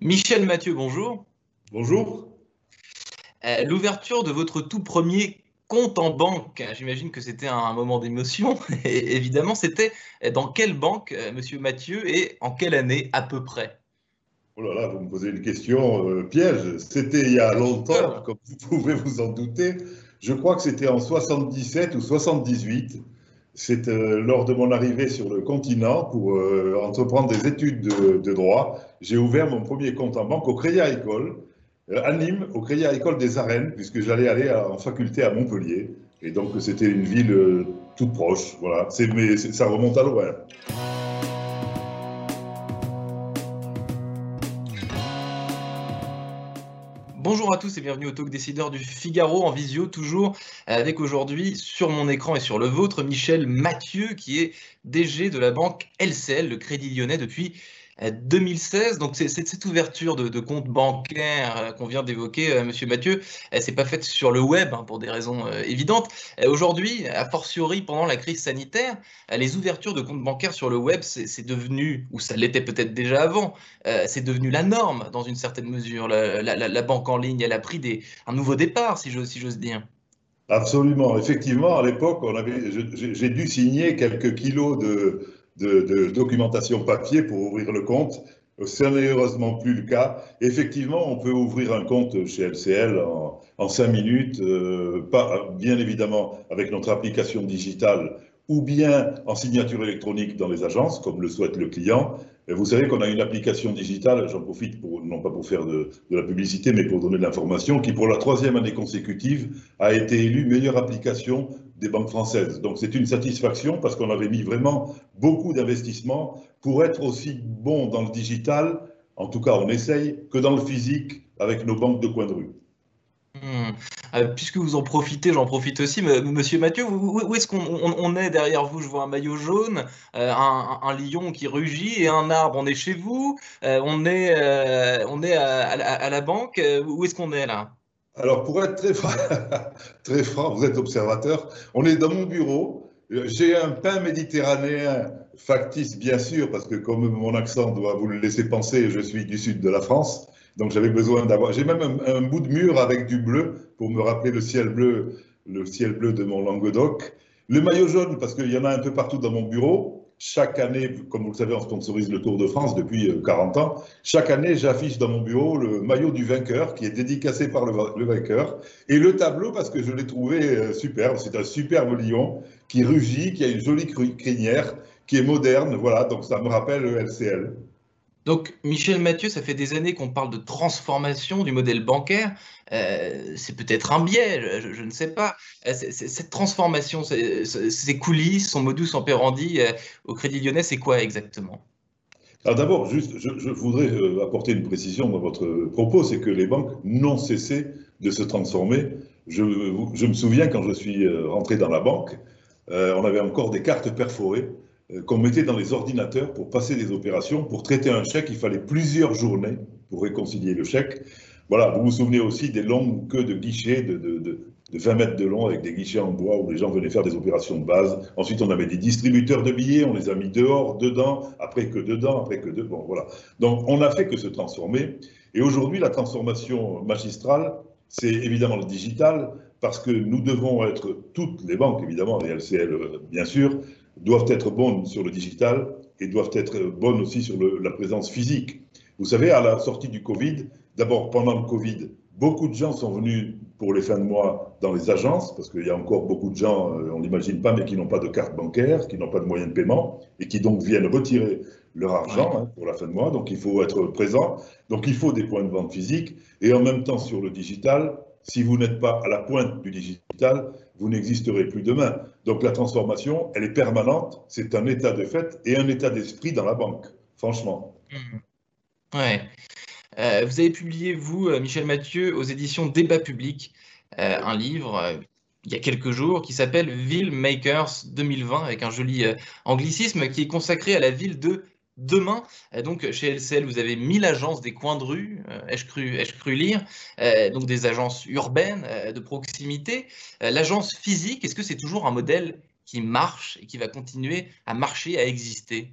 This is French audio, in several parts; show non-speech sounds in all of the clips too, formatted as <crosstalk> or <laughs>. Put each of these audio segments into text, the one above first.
Michel Mathieu, bonjour. Bonjour. Euh, l'ouverture de votre tout premier compte en banque, j'imagine que c'était un moment d'émotion. <laughs> Et évidemment, c'était dans quelle banque, euh, monsieur Mathieu, et en quelle année à peu près? Oh là là, vous me posez une question euh, piège. C'était il y a longtemps, comme vous pouvez vous en douter. Je crois que c'était en 77 ou 78. C'est lors de mon arrivée sur le continent pour entreprendre des études de, droit. J'ai ouvert mon premier compte en banque au Crédit Agricole euh, à Nîmes, au Crédit Agricole des Arènes, puisque j'allais aller en faculté à Montpellier. Et donc, c'était une ville euh, toute proche. Voilà. Ça remonte à loin. Bonjour à tous et bienvenue au Talk Décideur du Figaro en visio, toujours avec aujourd'hui sur mon écran et sur le vôtre Michel Mathieu, qui est DG de la banque LCL, le Crédit Lyonnais, depuis 2016. Donc c'est cette ouverture de, compte bancaire euh, qu'on vient d'évoquer, euh, Monsieur Mathieu, elle s'est pas faite sur le web hein, pour des raisons euh, évidentes. Aujourd'hui, a fortiori pendant la crise sanitaire, les ouvertures de comptes bancaires sur le web, c'est devenu, ou ça l'était peut-être déjà avant, c'est devenu la norme dans une certaine mesure. La, banque en ligne, elle a pris un nouveau départ, si j'ose dire. Absolument. Effectivement, à l'époque, j'ai dû signer quelques kilos de, de, documentation papier pour ouvrir le compte. Ce n'est heureusement plus le cas. Effectivement, on peut ouvrir un compte chez LCL en, en cinq minutes, euh, bien évidemment avec notre application digitale ou bien en signature électronique dans les agences, comme le souhaite le client. Vous savez qu'on a une application digitale, j'en profite non pas pour faire de, la publicité, mais pour donner de l'information, qui pour la troisième année consécutive a été élue meilleure application des banques françaises. Donc c'est une satisfaction parce qu'on avait mis vraiment beaucoup d'investissements pour être aussi bon dans le digital, en tout cas on essaye, que dans le physique avec nos banques de coin de rue. Hmm. Euh, puisque vous en profitez, j'en profite aussi. Monsieur Mathieu, où, est-ce qu'on est derrière vous? Je vois un maillot jaune, euh, un, lion qui rugit et un arbre. On est chez vous euh, On est, on est à, la banque Où est-ce qu'on est là? Alors, pour être très franc, <laughs> très franc, vous êtes observateur, on est dans mon bureau. J'ai un pain méditerranéen factice, bien sûr, parce que comme mon accent doit vous le laisser penser, je suis du sud de la France. Donc, j'avais besoin d'avoir. J'ai même un, bout de mur avec du bleu pour me rappeler le ciel bleu, le ciel bleu de mon Languedoc. Le maillot jaune, parce qu'il y en a un peu partout dans mon bureau. Chaque année, comme vous le savez, on sponsorise le Tour de France depuis 40 euh, ans. Chaque année, j'affiche dans mon bureau le maillot du vainqueur qui est dédicacé par le, vainqueur et le tableau parce que je l'ai trouvé euh, superbe. C'est un superbe lion qui rugit, qui a une jolie crinière, qui est moderne. Voilà, donc ça me rappelle le LCL. Donc, Michel Mathieu, ça fait des années qu'on parle de transformation du modèle bancaire. Euh, c'est peut-être un biais, je, ne sais pas. Euh, cette transformation, ces coulisses, son modus operandi euh, au Crédit Lyonnais, c'est quoi exactement? D'abord, juste, je, voudrais apporter une précision dans votre propos, c'est que les banques n'ont cessé de se transformer. Je, me souviens quand je suis rentré dans la banque, on avait encore des cartes perforées qu'on mettait dans les ordinateurs pour passer des opérations. Pour traiter un chèque, il fallait plusieurs journées pour réconcilier le chèque. Voilà, vous vous souvenez aussi des longues queues de guichets de, de, de, 20 mètres de long avec des guichets en bois où les gens venaient faire des opérations de base. Ensuite, on avait des distributeurs de billets, on les a mis dehors, dedans, après que dedans, après que dedans. Bon, voilà. Donc, on n'a fait que se transformer. Et aujourd'hui, la transformation magistrale, c'est évidemment le digital, parce que nous devons être, toutes les banques évidemment, les LCL euh, bien sûr, doivent être bonnes sur le digital et doivent être bonnes aussi sur la présence physique. Vous savez, à la sortie du Covid, d'abord pendant le Covid, beaucoup de gens sont venus pour les fins de mois dans les agences, parce qu'il y a encore beaucoup de gens, euh, on n'imagine pas, mais qui n'ont pas de carte bancaire, qui n'ont pas de moyens de paiement, et qui donc viennent retirer leur argent hein, pour la fin de mois. Donc il faut être présent. Donc il faut des points de vente physiques. Et en même temps, sur le digital, si vous n'êtes pas à la pointe du digital, vous n'existerez plus demain. Donc la transformation, elle est permanente, c'est un état de fait et un état d'esprit dans la banque, franchement. Mmh. Ouais. Euh, vous avez publié, vous, euh, Michel Mathieu, aux éditions Débat Public, euh, un livre il y a quelques jours qui s'appelle Ville Makers 2020, avec un joli anglicisme qui est consacré à la ville de demain. donc, chez LCL, vous avez 1000 agences des coins de rue, euh, ai-je cru, ai cru, lire, euh, donc des agences urbaines euh, de proximité. L'agence physique, est-ce que c'est toujours un modèle qui marche et qui va continuer à marcher, à exister?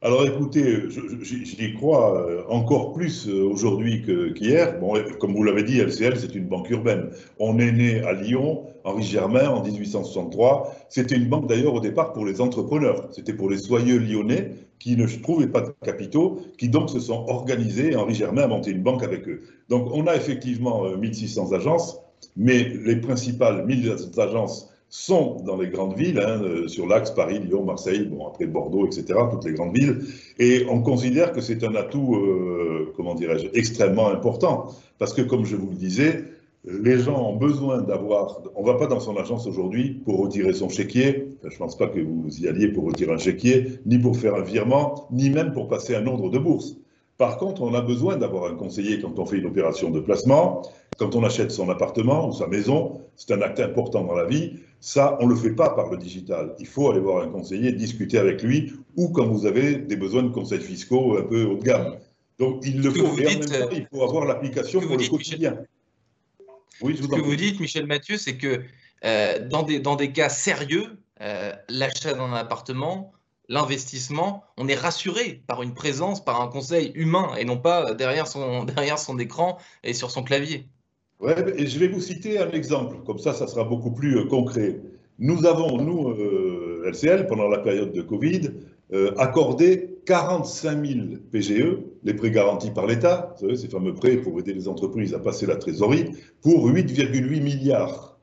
Alors écoutez, j'y crois euh, encore plus euh, aujourd'hui qu'hier. bon, comme vous l'avez dit, LCL, c'est une banque urbaine. On est né à Lyon, Henri Germain, en 1863. C'était une banque d'ailleurs au départ pour les entrepreneurs. C'était pour les soyeux lyonnais qui ne trouvaient pas de capitaux, qui donc se sont organisés. Henri Germain a monté une banque avec eux. Donc on a effectivement 1600 euh, agences, mais les principales 1600 agences sont dans les grandes villes, hein, euh, sur l'axe Paris, Lyon, Marseille, bon, après Bordeaux, etc., toutes les grandes villes. Et on considère que c'est un atout, euh, comment dirais-je, extrêmement important. Parce que, comme je vous le disais, les gens ont besoin d'avoir. On ne va pas dans son agence aujourd'hui pour retirer son chéquier. je ne pense pas que vous y alliez pour retirer un chéquier, ni pour faire un virement, ni même pour passer un ordre de bourse. Par contre, on a besoin d'avoir un conseiller quand on fait une opération de placement, quand on achète son appartement ou sa maison. C'est un acte important dans la vie. Ça, on ne le fait pas par le digital. Il faut aller voir un conseiller, discuter avec lui, ou quand vous avez des besoins de conseils fiscaux un peu haut de gamme. Donc, il le faut. Et en même temps, il faut avoir l'application pour le quotidien. Oui, ce que vous dites, Michel Mathieu, c'est que euh, dans, des, dans des cas sérieux, euh, l'achat d'un appartement, l'investissement, on est rassuré par une présence, par un conseil humain et non pas derrière son, <laughs> derrière son écran et sur son clavier. Ouais, et je vais vous citer un exemple, comme ça, ça sera beaucoup plus euh, concret. Nous avons, nous, LCL, pendant la période de Covid, accordé 45 000 PGE, les prêts garantis par l'État, ces fameux prêts pour aider les entreprises à passer la trésorerie, pour 8,8 milliards.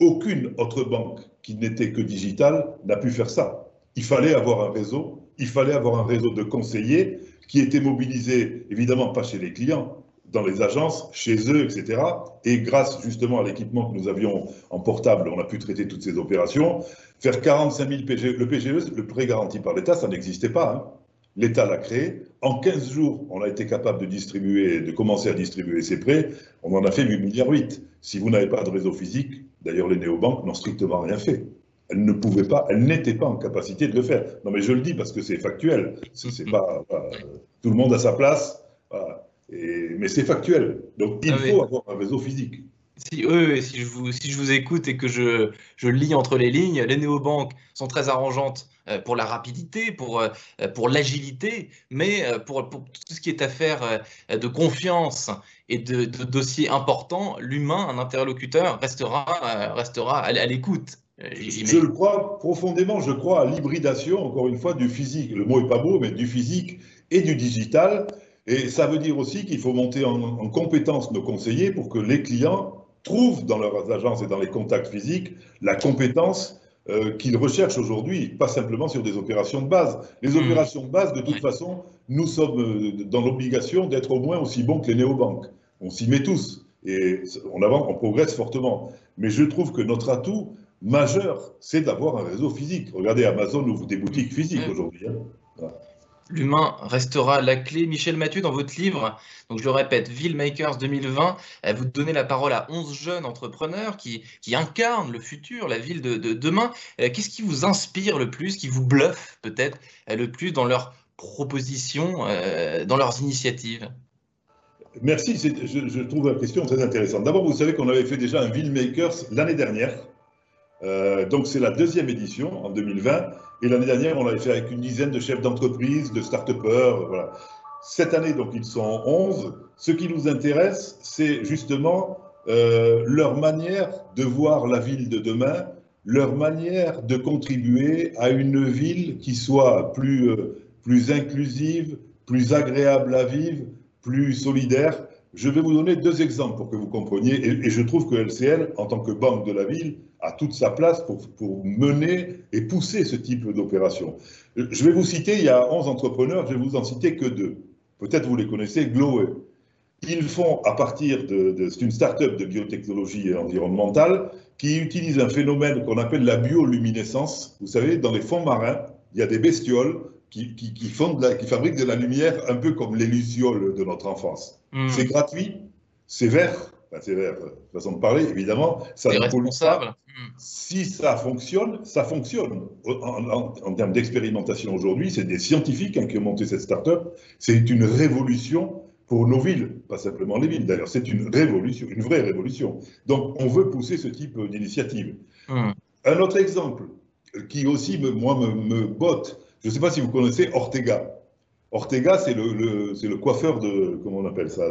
Aucune autre banque qui n'était que digitale n'a pu faire ça. Il fallait avoir un réseau, il fallait avoir un réseau de conseillers qui étaient mobilisés, évidemment pas chez les clients, dans les agences, chez eux, etc. Et grâce justement à l'équipement que nous avions en portable, on a pu traiter toutes ces opérations. Faire 45 000 PGE, le PGE, le prêt garanti par l'État, ça n'existait pas. Hein. L'État l'a créé. En 15 jours, on a été capable de distribuer, de commencer à distribuer ces prêts. On en a fait 8 milliards 8. Si vous n'avez pas de réseau physique, d'ailleurs les néobanques n'ont strictement rien fait. Elles ne pouvaient pas, elles n'étaient pas en capacité de le faire. Non mais je le dis parce que c'est factuel. C'est pas, tout le monde a sa place. Voilà mais c'est factuel. Donc il ah faut avoir un réseau physique. Si, si, je vous, si je vous écoute et que je, je lis entre les lignes, les néobanques sont très arrangeantes euh, pour la rapidité, pour, euh, pour l'agilité, mais euh, pour, pour, tout ce qui est affaire de confiance et de, dossiers importants, l'humain, un interlocuteur, restera, restera à, l'écoute. Je le crois profondément, je crois à l'hybridation, encore une fois, du physique. Le mot est pas beau, mais du physique et du digital. Et ça veut dire aussi qu'il faut monter en, en compétence nos conseillers pour que les clients trouvent dans leurs agences et dans les contacts physiques la compétence euh, qu'ils recherchent aujourd'hui, pas simplement sur des opérations de base. Les mmh. opérations de base, de toute façon, nous sommes euh, dans l'obligation d'être au moins aussi bons que les néobanques. On s'y met tous et on, avance, on progresse fortement. Mais je trouve que notre atout majeur, c'est d'avoir un réseau physique. Regardez, Amazon ouvre des boutiques physiques aujourd'hui. Hein. L'humain restera la clé. Michel Mathieu, dans votre livre, donc je le répète, Makers 2020, euh, vous donnez la parole à 11 jeunes entrepreneurs qui, incarnent le futur, la ville de, demain. Euh, qu'est-ce qui vous inspire le plus, qui vous bluffe peut-être euh, le plus dans leurs propositions, dans leurs initiatives? Merci, je, trouve la question très intéressante. D'abord, vous savez qu'on avait fait déjà un Makers l'année dernière. Donc c'est la deuxième édition en 2020. Et l'année dernière, on l'avait fait avec une dizaine de chefs d'entreprise, de start-upers. Voilà. Cette année, donc, ils sont 11. Ce qui nous intéresse, c'est justement euh, leur manière de voir la ville de demain, leur manière de contribuer à une ville qui soit euh, plus inclusive, plus agréable à vivre, plus solidaire. Je vais vous donner deux exemples pour que vous compreniez, et, je trouve que LCL, en tant que banque de la ville, a toute sa place pour, pour mener et pousser ce type d'opération. Je vais vous citer, il y a 11 entrepreneurs, je vais vous en citer que deux. Peut-être vous les connaissez, Gloway. Ils font à partir de, c'est une start-up de biotechnologie environnementale qui utilise un phénomène qu'on appelle la bioluminescence. Vous savez, dans les fonds marins, il y a des bestioles qui, qui, font de la, qui fabriquent de la lumière un peu comme les lucioles de notre enfance. Hmm. C'est gratuit, c'est vert, c'est vert, façon de parler, évidemment. Ça responsable. Si ça fonctionne, ça fonctionne. En, termes d'expérimentation aujourd'hui, c'est des scientifiques hein, qui ont monté cette start-up. C'est une révolution pour nos villes, pas simplement les villes d'ailleurs. C'est une révolution, une vraie révolution. Donc on veut pousser ce type d'initiative. Hmm. Un autre exemple qui aussi, me, moi, me, me botte, je ne sais pas si vous connaissez Ortega. Ortega, c'est le, coiffeur de, comment on appelle ça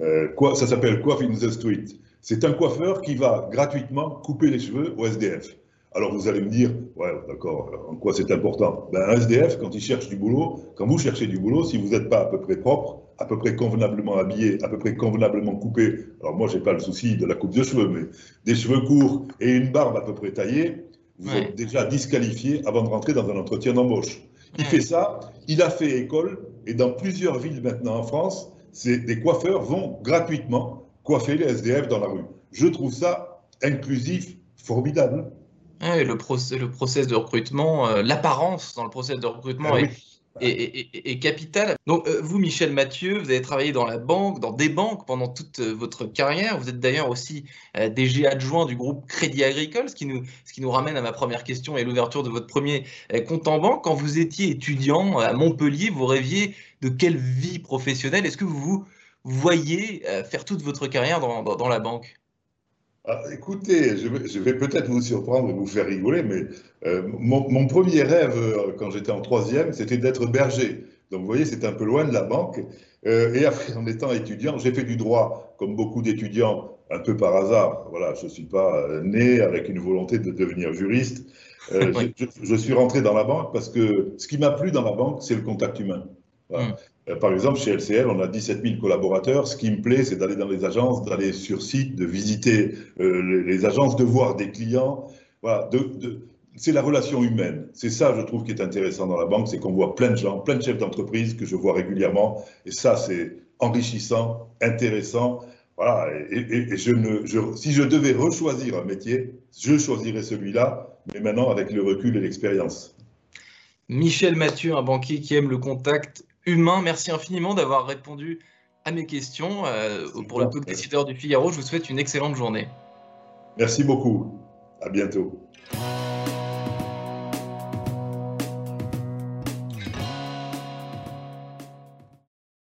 euh, quoi, Ça s'appelle Coiffe in the Street. C'est un coiffeur qui va gratuitement couper les cheveux au SDF. Alors vous allez me dire, ouais, d'accord, en quoi c'est important? Ben, Un SDF, quand il cherche du boulot, quand vous cherchez du boulot, si vous n'êtes pas à peu près propre, à peu près convenablement habillé, à peu près convenablement coupé, alors moi, j'ai pas le souci de la coupe de cheveux, mais des cheveux courts et une barbe à peu près taillée, vous êtes déjà disqualifié avant de rentrer dans un entretien d'embauche. Il fait ça, il a fait école, et dans plusieurs villes maintenant en France, des coiffeurs vont gratuitement coiffer les SDF dans la rue. Je trouve ça inclusif, formidable le, process, le process de recrutement, euh, l'apparence dans le process de recrutement ah est, capital. Donc, euh, vous, Michel Mathieu, vous avez travaillé dans la banque, dans des banques pendant toute euh, votre carrière. Vous êtes d'ailleurs aussi DG adjoint du groupe Crédit Agricole, ce qui, nous, ce qui nous ramène à ma première question et l'ouverture de votre premier compte en banque. Quand vous étiez étudiant à Montpellier, vous rêviez de quelle vie professionnelle? Est-ce que vous vous voyez faire toute votre carrière dans la banque? Ah, écoutez, je vais, peut-être vous surprendre et vous faire rigoler, mais euh, mon, premier rêve euh, quand j'étais en troisième, c'était d'être berger. Donc vous voyez, c'est un peu loin de la banque. Euh, et après, en étant étudiant, j'ai fait du droit, comme beaucoup d'étudiants, un peu par hasard. Voilà, je ne suis pas né avec une volonté de devenir juriste. <laughs> je, je, suis rentré dans la banque parce que ce qui m'a plu dans la banque, c'est le contact humain. Hmm. Euh, par exemple, chez LCL, on a 17 000 collaborateurs. Ce qui me plaît, c'est d'aller dans les agences, d'aller sur site, de visiter euh, les, agences, de voir des clients. Voilà, c'est la relation humaine. C'est ça, je trouve, qui est intéressant dans la banque, c'est qu'on voit plein de gens, plein de chefs d'entreprise que je vois régulièrement. Et ça, c'est enrichissant, intéressant. Voilà, et, si je devais rechoisir un métier, je choisirais celui-là, mais maintenant avec le recul et l'expérience. Michel Mathieu, un banquier qui aime le contact humain. Merci infiniment d'avoir répondu à mes questions. Euh, pour le talk décideur du Figaro, je vous souhaite une excellente journée. Merci beaucoup. À bientôt.